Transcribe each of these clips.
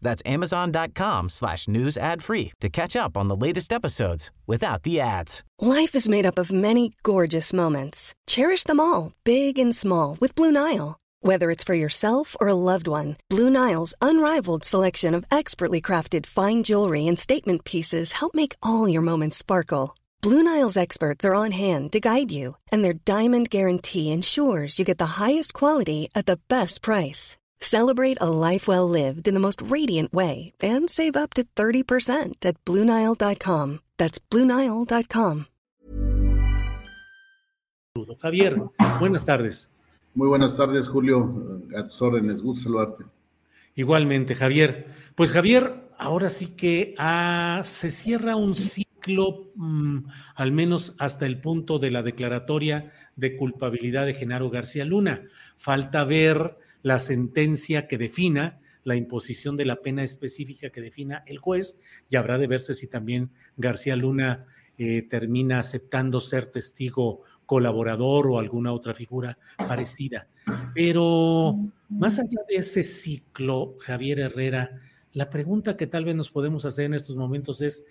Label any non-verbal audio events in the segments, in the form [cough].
That's amazon.com slash news ad free to catch up on the latest episodes without the ads. Life is made up of many gorgeous moments. Cherish them all, big and small, with Blue Nile. Whether it's for yourself or a loved one, Blue Nile's unrivaled selection of expertly crafted fine jewelry and statement pieces help make all your moments sparkle. Blue Nile's experts are on hand to guide you, and their diamond guarantee ensures you get the highest quality at the best price. Celebrate a life well lived in the most radiant way and save up to 30% at BlueNile.com. That's BlueNile.com. Javier, buenas tardes. Muy buenas tardes, Julio. A tus órdenes, gusto saludarte. Igualmente, Javier. Pues Javier, ahora sí que ah, se cierra un ciclo, mm, al menos hasta el punto de la declaratoria de culpabilidad de Genaro García Luna. Falta ver la sentencia que defina la imposición de la pena específica que defina el juez y habrá de verse si también García Luna eh, termina aceptando ser testigo colaborador o alguna otra figura parecida. Pero más allá de ese ciclo, Javier Herrera, la pregunta que tal vez nos podemos hacer en estos momentos es,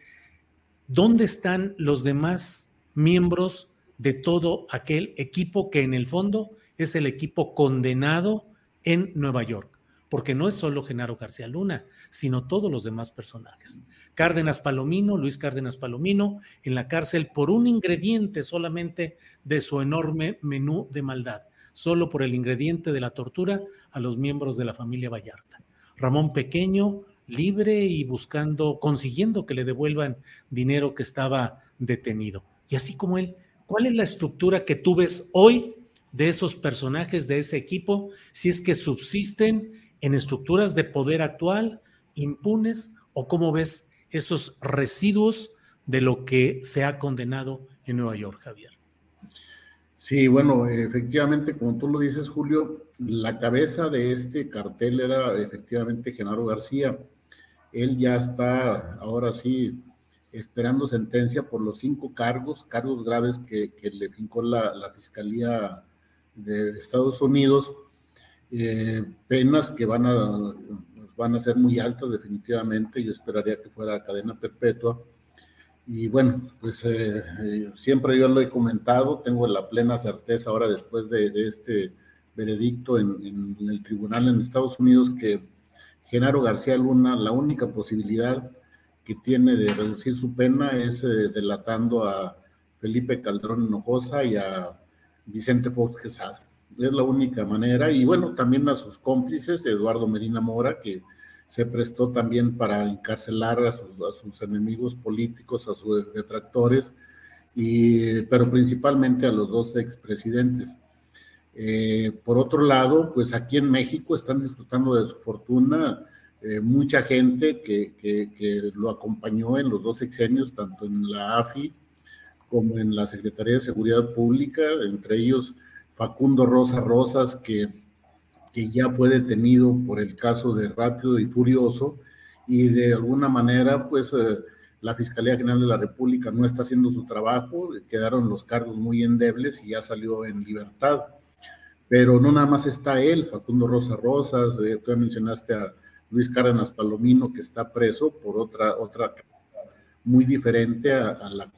¿dónde están los demás miembros de todo aquel equipo que en el fondo es el equipo condenado en Nueva York, porque no es solo Genaro García Luna, sino todos los demás personajes. Cárdenas Palomino, Luis Cárdenas Palomino, en la cárcel por un ingrediente solamente de su enorme menú de maldad, solo por el ingrediente de la tortura a los miembros de la familia Vallarta. Ramón Pequeño, libre y buscando, consiguiendo que le devuelvan dinero que estaba detenido. Y así como él, ¿cuál es la estructura que tú ves hoy de esos personajes, de ese equipo, si es que subsisten en estructuras de poder actual, impunes, o cómo ves esos residuos de lo que se ha condenado en Nueva York, Javier. Sí, bueno, efectivamente, como tú lo dices, Julio, la cabeza de este cartel era efectivamente Genaro García. Él ya está, ahora sí, esperando sentencia por los cinco cargos, cargos graves que, le fincó la, Fiscalía de, Estados Unidos, eh, penas que van a, van a ser muy altas definitivamente, yo esperaría que fuera cadena perpetua. Y bueno, pues eh, eh, siempre yo lo he comentado, tengo la plena certeza ahora después de, este veredicto en, en, el tribunal en Estados Unidos que Genaro García Luna, la única posibilidad que tiene de reducir su pena es delatando a Felipe Calderón Hinojosa y a Vicente Fox Quesada. Es la única manera. Y bueno, también a sus cómplices, Eduardo Medina Mora, que se prestó también para encarcelar a sus, enemigos políticos, a sus detractores, y, pero principalmente a los dos expresidentes. Eh, por otro lado, pues aquí en México están disfrutando de su fortuna eh, mucha gente que, que, lo acompañó en los dos sexenios, tanto en la AFI como en la Secretaría de Seguridad Pública, entre ellos Facundo Rosa Rosas, que, que ya fue detenido por el caso de Rápido y Furioso, y de alguna manera, pues eh, la Fiscalía General de la República no está haciendo su trabajo, quedaron los cargos muy endebles y ya salió en libertad. Pero no nada más está él, Facundo Rosa Rosas, eh, tú mencionaste a Luis Cárdenas Palomino, que está preso por otra, otra muy diferente a, a la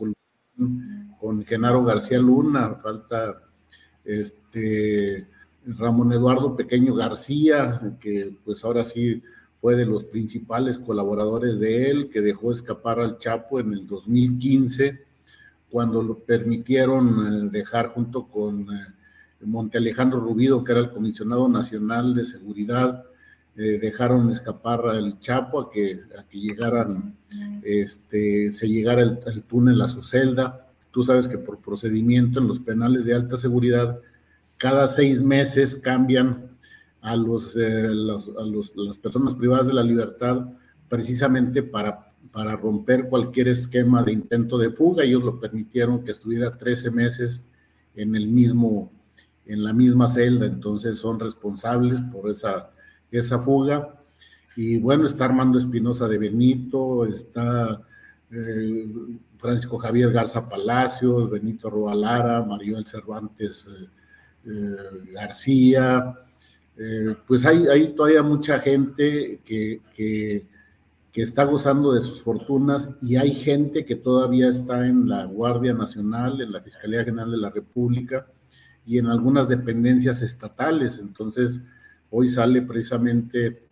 con Genaro García Luna, falta este Ramón Eduardo Pequeño García, que pues ahora sí fue de los principales colaboradores de él, que dejó escapar al Chapo en el 2015, cuando lo permitieron eh, dejar junto con eh, Monte Alejandro Rubido, que era el comisionado nacional de seguridad, eh, dejaron escapar al Chapo a que, a que llegaran, este, se llegara el, túnel a su celda. Tú sabes que por procedimiento en los penales de alta seguridad, cada seis meses cambian a, los, eh, a los, las personas privadas de la libertad precisamente para, para romper cualquier esquema de intento de fuga. Ellos lo permitieron que estuviera 13 meses en el mismo, en la misma celda, entonces son responsables por esa, esa fuga. Y bueno, está Armando Espinosa de Benito, está eh, Francisco Javier Garza Palacios, Benito Roalara, Maribel Cervantes eh, eh, García, pues hay, hay, todavía mucha gente que, que, está gozando de sus fortunas y hay gente que todavía está en la Guardia Nacional, en la Fiscalía General de la República y en algunas dependencias estatales. Entonces, hoy sale precisamente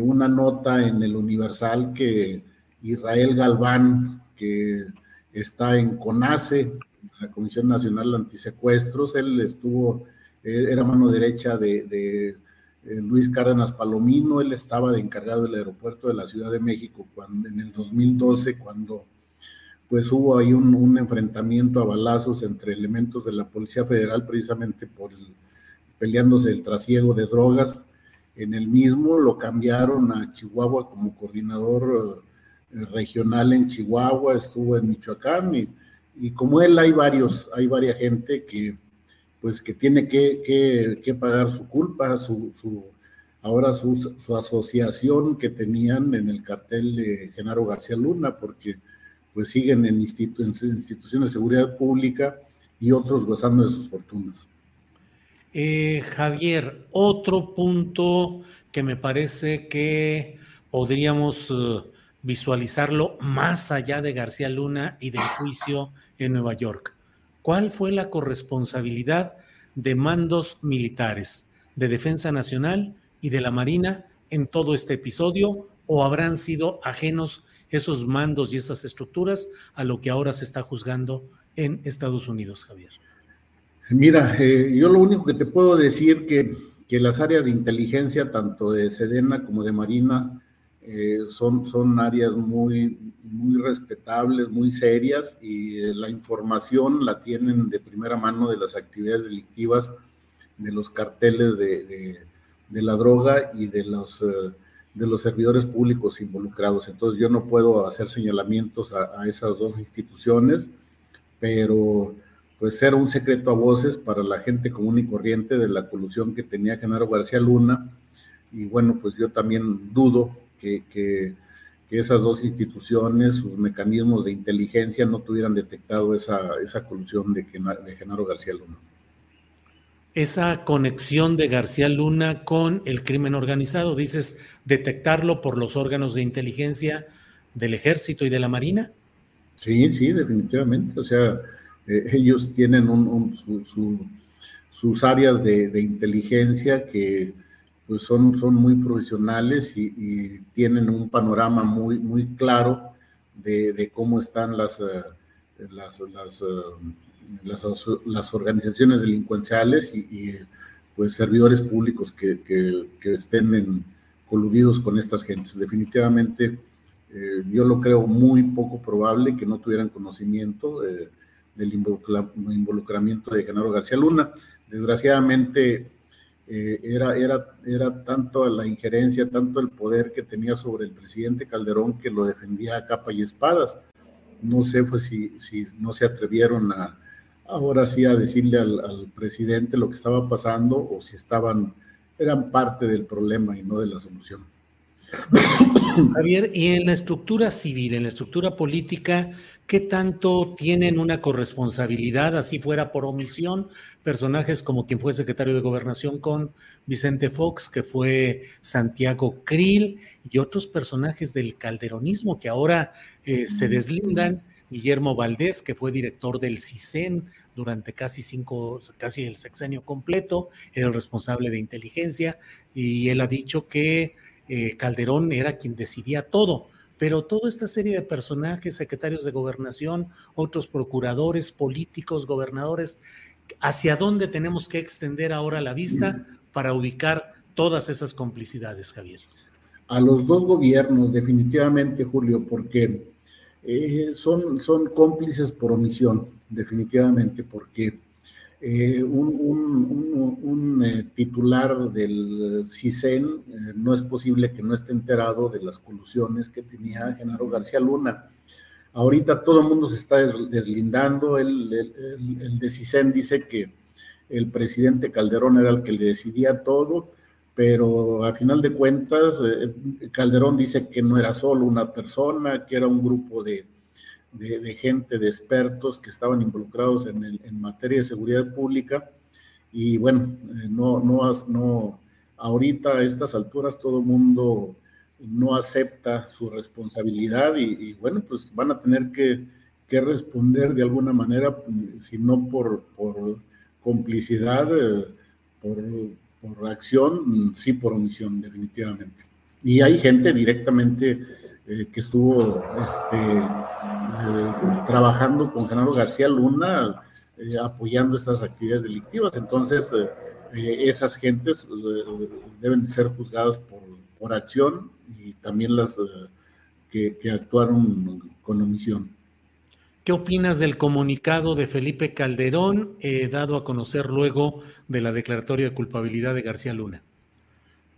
una nota en el Universal que Israel Galván, que está en CONACE, la Comisión Nacional de Antisecuestros. Él estuvo, eh, era mano derecha de, eh, Luis Cárdenas Palomino. Él estaba de encargado del aeropuerto de la Ciudad de México cuando, en el 2012, cuando pues hubo ahí un, enfrentamiento a balazos entre elementos de la Policía Federal, precisamente por el, peleándose el trasiego de drogas. En el mismo lo cambiaron a Chihuahua como coordinador regional en Chihuahua, estuvo en Michoacán y, y como él hay varios, hay varias gente que pues que tiene que, que, pagar su culpa, su, su ahora su, su, asociación que tenían en el cartel de Genaro García Luna, porque pues siguen en, instituciones de seguridad pública y otros gozando de sus fortunas. Eh, Javier, otro punto que me parece que podríamos uh, visualizarlo más allá de García Luna y del juicio en Nueva York. ¿Cuál fue la corresponsabilidad de mandos militares, de Defensa Nacional y de la Marina en todo este episodio? ¿O habrán sido ajenos esos mandos y esas estructuras a lo que ahora se está juzgando en Estados Unidos, Javier? Mira, eh, yo lo único que te puedo decir que, que las áreas de inteligencia, tanto de Sedena como de Marina, eh, son, son áreas muy, muy respetables, muy serias y eh, la información la tienen de primera mano de las actividades delictivas, de los carteles de, de, la droga y de los, eh, de los servidores públicos involucrados. Entonces yo no puedo hacer señalamientos a, a esas dos instituciones, pero pues era un secreto a voces para la gente común y corriente de la colusión que tenía Genaro García Luna. Y bueno, pues yo también dudo que, esas dos instituciones, sus mecanismos de inteligencia no tuvieran detectado esa, esa colusión de, de Genaro García Luna. Esa conexión de García Luna con el crimen organizado, dices, detectarlo por los órganos de inteligencia del ejército y de la marina. Sí, sí, definitivamente. O sea, eh, ellos tienen sus áreas de inteligencia que pues son, son muy profesionales y, tienen un panorama muy, muy claro de, cómo están las, eh, las, las, eh, las, organizaciones delincuenciales y, pues servidores públicos que, que, estén coludidos con estas gentes. Definitivamente eh, yo lo creo muy poco probable que no tuvieran conocimiento del involucramiento de Genaro García Luna. Desgraciadamente eh, era, era, era tanto la injerencia, tanto el poder que tenía sobre el presidente Calderón que lo defendía a capa y espadas. No sé fue si, si no se atrevieron a, ahora sí a decirle al, al, presidente lo que estaba pasando o si estaban, eran parte del problema y no de la solución. [coughs] Javier, y en la estructura civil, en la estructura política, ¿qué tanto tienen una corresponsabilidad, así fuera por omisión, personajes como quien fue secretario de gobernación con Vicente Fox, que fue Santiago Krill, y otros personajes del calderonismo que ahora eh, se deslindan? Guillermo Valdés, que fue director del CISEN durante casi cinco, casi el sexenio completo, era el responsable de inteligencia, y él ha dicho que eh, Calderón era quien decidía todo, pero toda esta serie de personajes, secretarios de gobernación, otros procuradores, políticos, gobernadores, ¿hacia dónde tenemos que extender ahora la vista para ubicar todas esas complicidades, Javier? A los dos gobiernos, definitivamente, Julio, porque eh, son, son cómplices por omisión, definitivamente, porque eh, un, eh, titular del CISEN eh, no es posible que no esté enterado de las colusiones que tenía Genaro García Luna. Ahorita todo el mundo se está deslindando, el, el, de CISEN dice que el presidente Calderón era el que le decidía todo, pero a final de cuentas Calderón dice que no era solo una persona, que era un grupo de, de, gente, de expertos que estaban involucrados en, en materia de seguridad pública. Y bueno, eh, no, no, no, ahorita a estas alturas todo mundo no acepta su responsabilidad y, bueno, pues van a tener que, que, responder de alguna manera, si no por, por complicidad, eh, por, por acción, sí por omisión, definitivamente. Y hay gente directamente eh, que estuvo este, trabajando con Genaro García Luna, eh, apoyando estas actividades delictivas. Entonces, esas gentes deben ser juzgadas por, por, acción y también las que, que actuaron con omisión. ¿Qué opinas del comunicado de Felipe Calderón, dado a conocer luego de la declaratoria de culpabilidad de García Luna?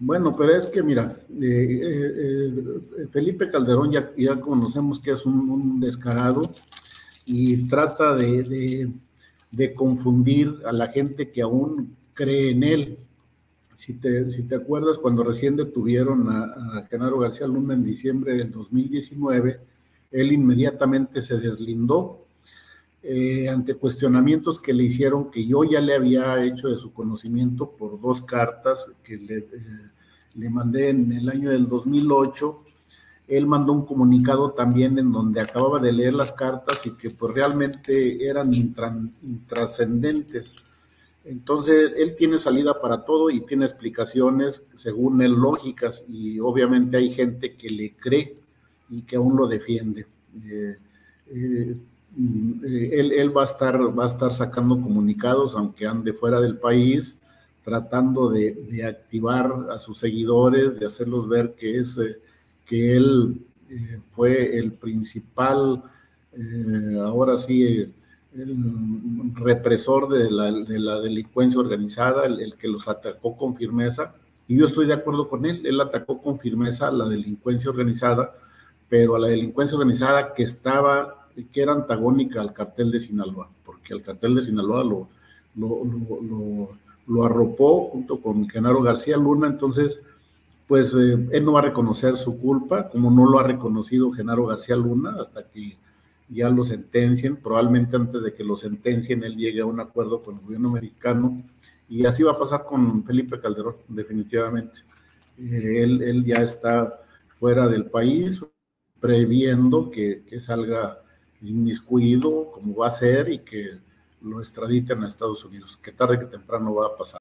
Bueno, pero es que mira, eh, eh, eh, Felipe Calderón ya, ya, conocemos que es un, descarado y trata de, confundir a la gente que aún cree en él. Si te, si te acuerdas, cuando recién detuvieron a, Genaro García Luna en diciembre del 2019, él inmediatamente se deslindó ante cuestionamientos que le hicieron, que yo ya le había hecho de su conocimiento por dos cartas que le, le mandé en el año del 2008. Él mandó un comunicado también en donde acababa de leer las cartas y que pues realmente eran intrascendentes. Entonces, él tiene salida para todo y tiene explicaciones, según él, lógicas, y obviamente hay gente que le cree y que aún lo defiende. Eh, eh, él, va, a estar, va a estar sacando comunicados, aunque ande fuera del país, tratando de, activar a sus seguidores, de hacerlos ver que, es, eh, que él eh, fue el principal, eh, ahora sí, el represor de la, de la delincuencia organizada, el, que los atacó con firmeza. Y yo estoy de acuerdo con él, él atacó con firmeza a la delincuencia organizada, pero a la delincuencia organizada que estaba, que era antagónica al cartel de Sinaloa, porque el cartel de Sinaloa lo, lo lo arropó junto con Genaro García Luna, entonces, pues eh, él no va a reconocer su culpa, como no lo ha reconocido Genaro García Luna hasta que ya lo sentencien, probablemente antes de que lo sentencien él llegue a un acuerdo con el gobierno americano, y así va a pasar con Felipe Calderón, definitivamente. Eh, él, él, ya está fuera del país, previendo que, que salga inmiscuido como va a ser y que lo extraditan a Estados Unidos, que tarde que temprano va a pasar.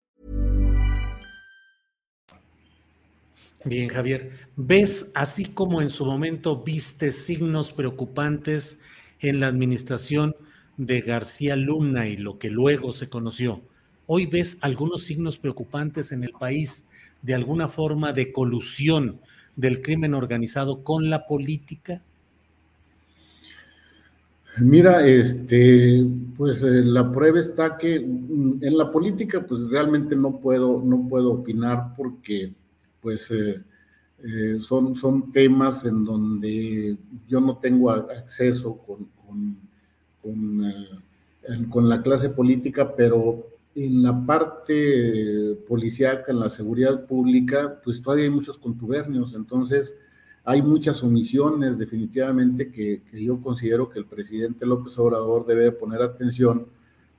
Bien, Javier, ¿ves así como en su momento viste signos preocupantes en la administración de García Luna y lo que luego se conoció? Hoy ves algunos signos preocupantes en el país de alguna forma de colusión del crimen organizado con la política. Mira, este, pues eh, la prueba está que mm, en la política, pues realmente no puedo, no puedo opinar porque, pues, eh, eh, son, son temas en donde yo no tengo acceso con, con, con, con la clase política, pero en la parte policíaca, en la seguridad pública, pues todavía hay muchos contubernios, entonces hay muchas omisiones definitivamente que, yo considero que el presidente López Obrador debe poner atención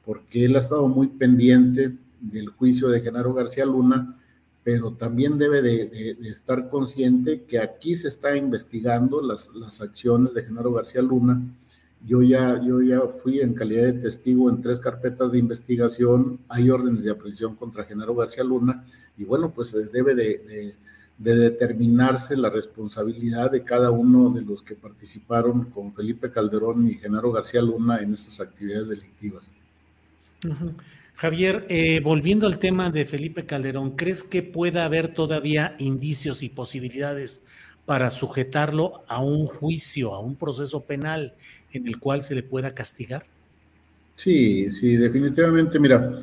porque él ha estado muy pendiente del juicio de Genaro García Luna, pero también debe de, estar consciente que aquí se está investigando las, las acciones de Genaro García Luna. Yo ya, yo ya fui en calidad de testigo en tres carpetas de investigación, hay órdenes de aprehensión contra Genaro García Luna y bueno, pues eh, debe de, determinarse la responsabilidad de cada uno de los que participaron con Felipe Calderón y Genaro García Luna en estas actividades delictivas. Javier, eh, volviendo al tema de Felipe Calderón, ¿crees que pueda haber todavía indicios y posibilidades para sujetarlo a un juicio, a un proceso penal en el cual se le pueda castigar? Sí, sí, definitivamente. Mira,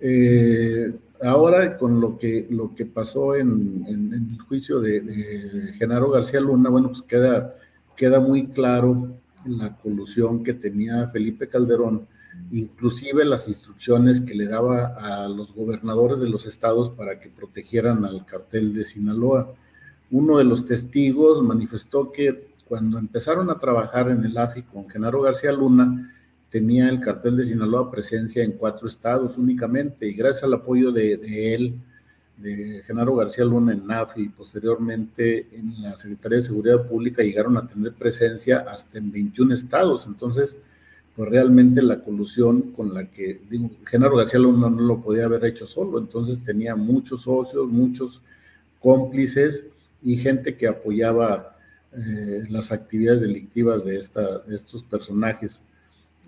eh, ahora con lo que, lo que pasó en, el juicio de, Genaro García Luna, bueno, pues queda, queda muy claro la colusión que tenía Felipe Calderón, inclusive las instrucciones que le daba a los gobernadores de los estados para que protegieran al cartel de Sinaloa. Uno de los testigos manifestó que cuando empezaron a trabajar en el AFI con Genaro García Luna, tenía el cartel de Sinaloa presencia en cuatro estados únicamente y gracias al apoyo de, él, de Genaro García Luna en AFI y posteriormente en la Secretaría de Seguridad Pública llegaron a tener presencia hasta en 21 estados. Entonces, pues realmente la colusión con la que, digo, Genaro García Luna no lo podía haber hecho solo, entonces tenía muchos socios, muchos cómplices y gente que apoyaba eh, las actividades delictivas de, esta, de estos personajes.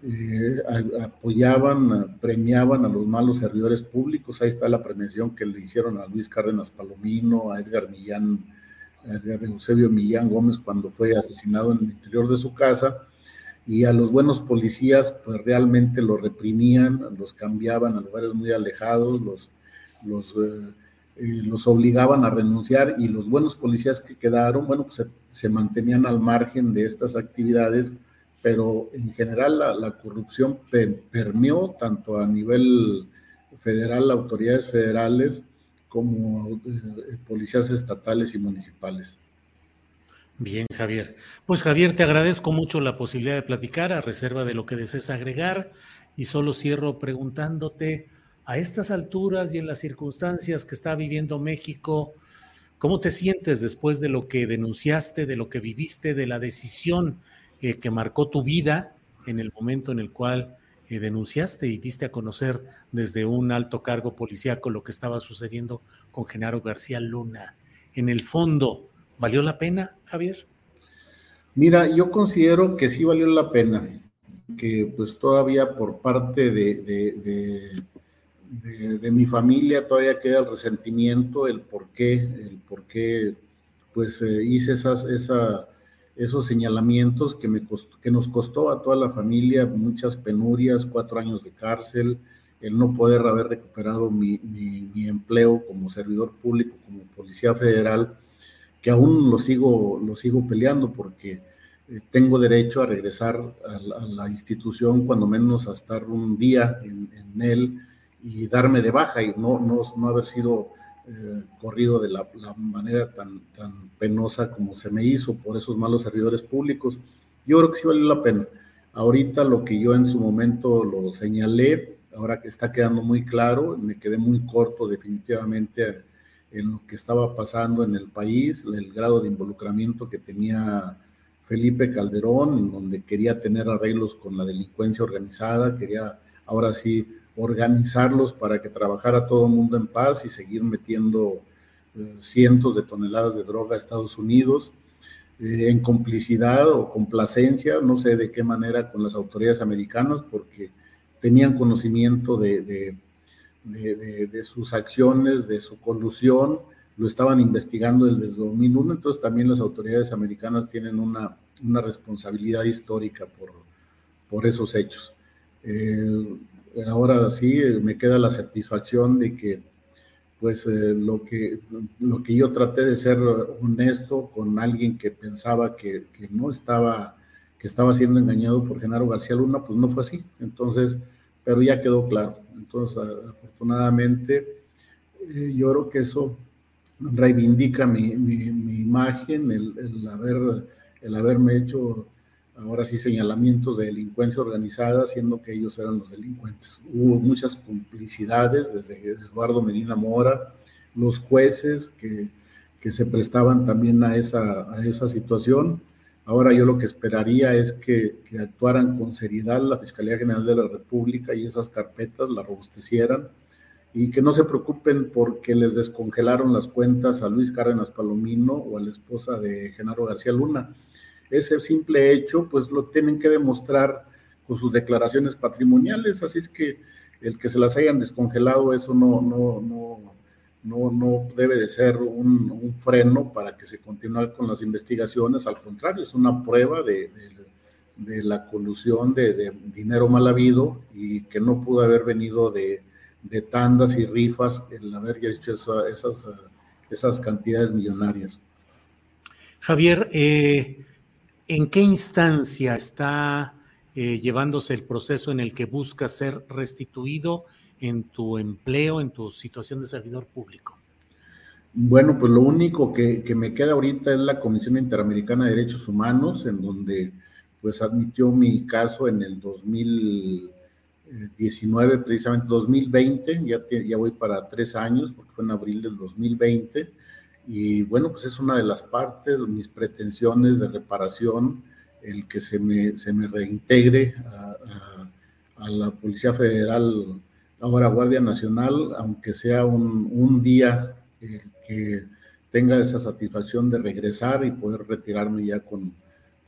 Eh, apoyaban, premiaban a los malos servidores públicos. Ahí está la premiación que le hicieron a Luis Cárdenas Palomino, a Edgar Millán, a Eusebio Millán Gómez cuando fue asesinado en el interior de su casa. Y a los buenos policías, pues realmente los reprimían, los cambiaban a lugares muy alejados, los, los eh, los obligaban a renunciar y los buenos policías que quedaron, bueno, pues se, mantenían al margen de estas actividades, pero en general la, corrupción permeó tanto a nivel federal, autoridades federales, como eh, policías estatales y municipales. Bien, Javier. Pues Javier, te agradezco mucho la posibilidad de platicar a reserva de lo que desees agregar y solo cierro preguntándote, a estas alturas y en las circunstancias que está viviendo México, ¿cómo te sientes después de lo que denunciaste, de lo que viviste, de la decisión eh, que marcó tu vida en el momento en el cual eh, denunciaste y diste a conocer desde un alto cargo policíaco lo que estaba sucediendo con Genaro García Luna? En el fondo, ¿valió la pena, Javier? Mira, yo considero que sí valió la pena, que pues todavía por parte de de, mi familia todavía queda el resentimiento, el por qué, el por qué pues eh, hice esas, esa, esos señalamientos que, me que nos costó a toda la familia muchas penurias, cuatro años de cárcel, el no poder haber recuperado mi, mi, empleo como servidor público, como policía federal, que aún lo sigo, lo sigo peleando porque eh, tengo derecho a regresar a la, institución, cuando menos a estar un día en, en él y darme de baja y no, no, no haber sido eh, corrido de la, manera tan, tan penosa como se me hizo por esos malos servidores públicos. Yo creo que sí valió la pena. Ahorita lo que yo en su momento lo señalé, ahora que está quedando muy claro, me quedé muy corto definitivamente en lo que estaba pasando en el país, el grado de involucramiento que tenía Felipe Calderón, en donde quería tener arreglos con la delincuencia organizada, quería ahora sí organizarlos para que trabajara todo el mundo en paz y seguir metiendo eh, cientos de toneladas de droga a Estados Unidos eh, en complicidad o complacencia, no sé de qué manera, con las autoridades americanas, porque tenían conocimiento de, de, de, sus acciones, de su colusión, lo estaban investigando desde 2001, entonces también las autoridades americanas tienen una, una responsabilidad histórica por, por esos hechos. Eh, ahora sí me queda la satisfacción de que pues eh, lo, que, lo que yo traté de ser honesto con alguien que pensaba que, no estaba, que estaba siendo engañado por Genaro García Luna, pues no fue así. Entonces, pero ya quedó claro. Afortunadamente, eh, yo creo que eso reivindica mi, imagen, el, haber, el haberme hecho ahora sí señalamientos de delincuencia organizada, siendo que ellos eran los delincuentes. Hubo muchas complicidades desde Eduardo Medina Mora, los jueces que, que se prestaban también a esa, a esa situación. Ahora yo lo que esperaría es que, actuaran con seriedad la Fiscalía General de la República y esas carpetas la robustecieran y que no se preocupen porque les descongelaron las cuentas a Luis Cárdenas Palomino o a la esposa de Genaro García Luna. Ese simple hecho, pues lo tienen que demostrar con sus declaraciones patrimoniales, así es que el que se las hayan descongelado, eso no, no, no, no debe de ser un, freno para que se continúe con las investigaciones, al contrario, es una prueba de, de, la colusión de, dinero mal habido y que no pudo haber venido de, tandas y rifas el haber hecho esas, esas cantidades millonarias. Javier, eh, ¿En qué instancia está eh, llevándose el proceso en el que buscas ser restituido en tu empleo, en tu situación de servidor público? Bueno, pues lo único que, me queda ahorita es la Comisión Interamericana de Derechos Humanos, en donde pues admitió mi caso en el 2019, precisamente 2020, ya, ya voy para tres años, porque fue en abril del 2020 y bueno, pues es una de las partes, mis pretensiones de reparación, el que se me, se me reintegre a, la Policía Federal, ahora Guardia Nacional, aunque sea un, un día eh, que tenga esa satisfacción de regresar y poder retirarme ya con,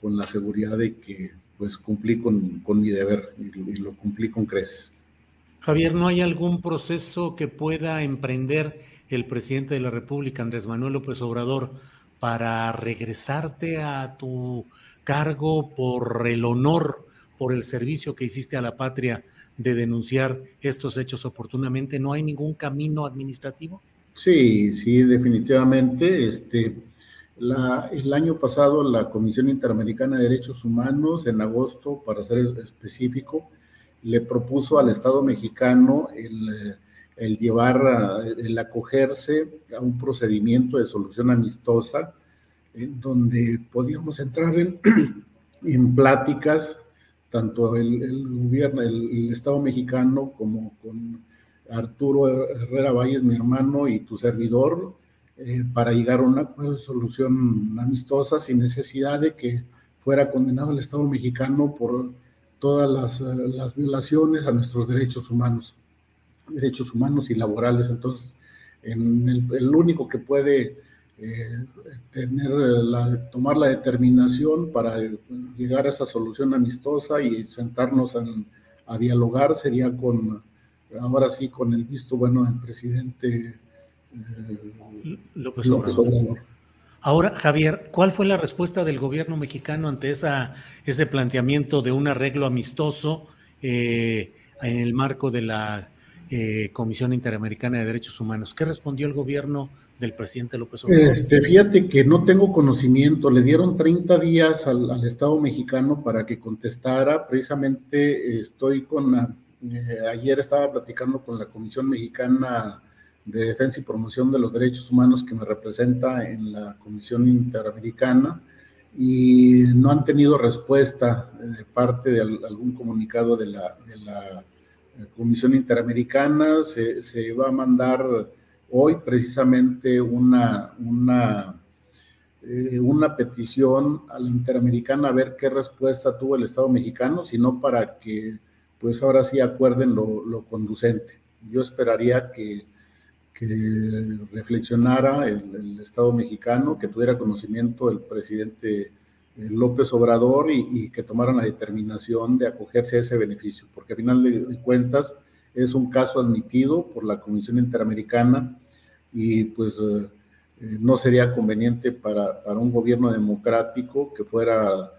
con la seguridad de que pues cumplí con, con mi deber y, y lo cumplí con creces. Javier, ¿no hay algún proceso que pueda emprender el presidente de la República, Andrés Manuel López Obrador, para regresarte a tu cargo por el honor, por el servicio que hiciste a la patria de denunciar estos hechos oportunamente? ¿No hay ningún camino administrativo? Sí, sí, definitivamente. Este, el año pasado la Comisión Interamericana de Derechos Humanos, en agosto, para ser específico, le propuso al Estado mexicano el el llevar, el acogerse a un procedimiento de solución amistosa, en donde podíamos entrar en, [clears throat] en pláticas, tanto el, gobierno, el, Estado mexicano como con Arturo Herrera Valles, mi hermano, y tu servidor, eh, para llegar a una solución amistosa sin necesidad de que fuera condenado el Estado mexicano por todas las, las violaciones a nuestros derechos humanos derechos humanos y laborales. Entonces, en el, único que puede eh, tener la, tomar la determinación para llegar a esa solución amistosa y sentarnos a dialogar sería con, ahora sí, con el visto bueno del presidente eh, López, Obrador. Ahora, Javier, ¿cuál fue la respuesta del gobierno mexicano ante esa, ese planteamiento de un arreglo amistoso eh, en el marco de la eh, Comisión Interamericana de Derechos Humanos. ¿Qué respondió el gobierno del presidente López Obrador? Este, fíjate que no tengo conocimiento. Le dieron 30 días al, Estado mexicano para que contestara. Precisamente estoy con, eh, ayer estaba platicando con la Comisión Mexicana de Defensa y Promoción de los Derechos Humanos que me representa en la Comisión Interamericana y no han tenido respuesta de parte de algún comunicado de la, de la Comisión Interamericana, se, va a mandar hoy precisamente una, una, eh, una petición a la Interamericana a ver qué respuesta tuvo el Estado mexicano, sino para que pues ahora sí acuerden lo, conducente. Yo esperaría que, reflexionara el, el, Estado mexicano, que tuviera conocimiento el presidente López Obrador y, que tomaran la determinación de acogerse a ese beneficio, porque al final de, cuentas es un caso admitido por la Comisión Interamericana y pues eh, eh, no sería conveniente para, para, un gobierno democrático que fuera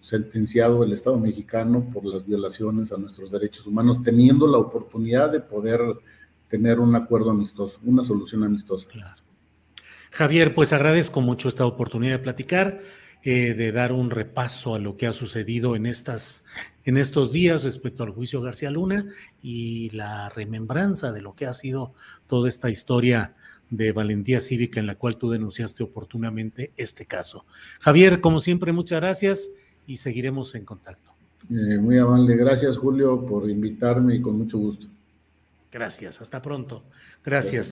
sentenciado el Estado mexicano por las violaciones a nuestros derechos humanos, teniendo la oportunidad de poder tener un acuerdo amistoso, una solución amistosa. Claro. Javier, pues agradezco mucho esta oportunidad de platicar eh, de dar un repaso a lo que ha sucedido en, estas, en estos días respecto al juicio García Luna y la remembranza de lo que ha sido toda esta historia de valentía cívica en la cual tú denunciaste oportunamente este caso. Javier, como siempre, muchas gracias y seguiremos en contacto. Eh, muy amable, gracias Julio por invitarme y con mucho gusto. Gracias, hasta pronto. Gracias.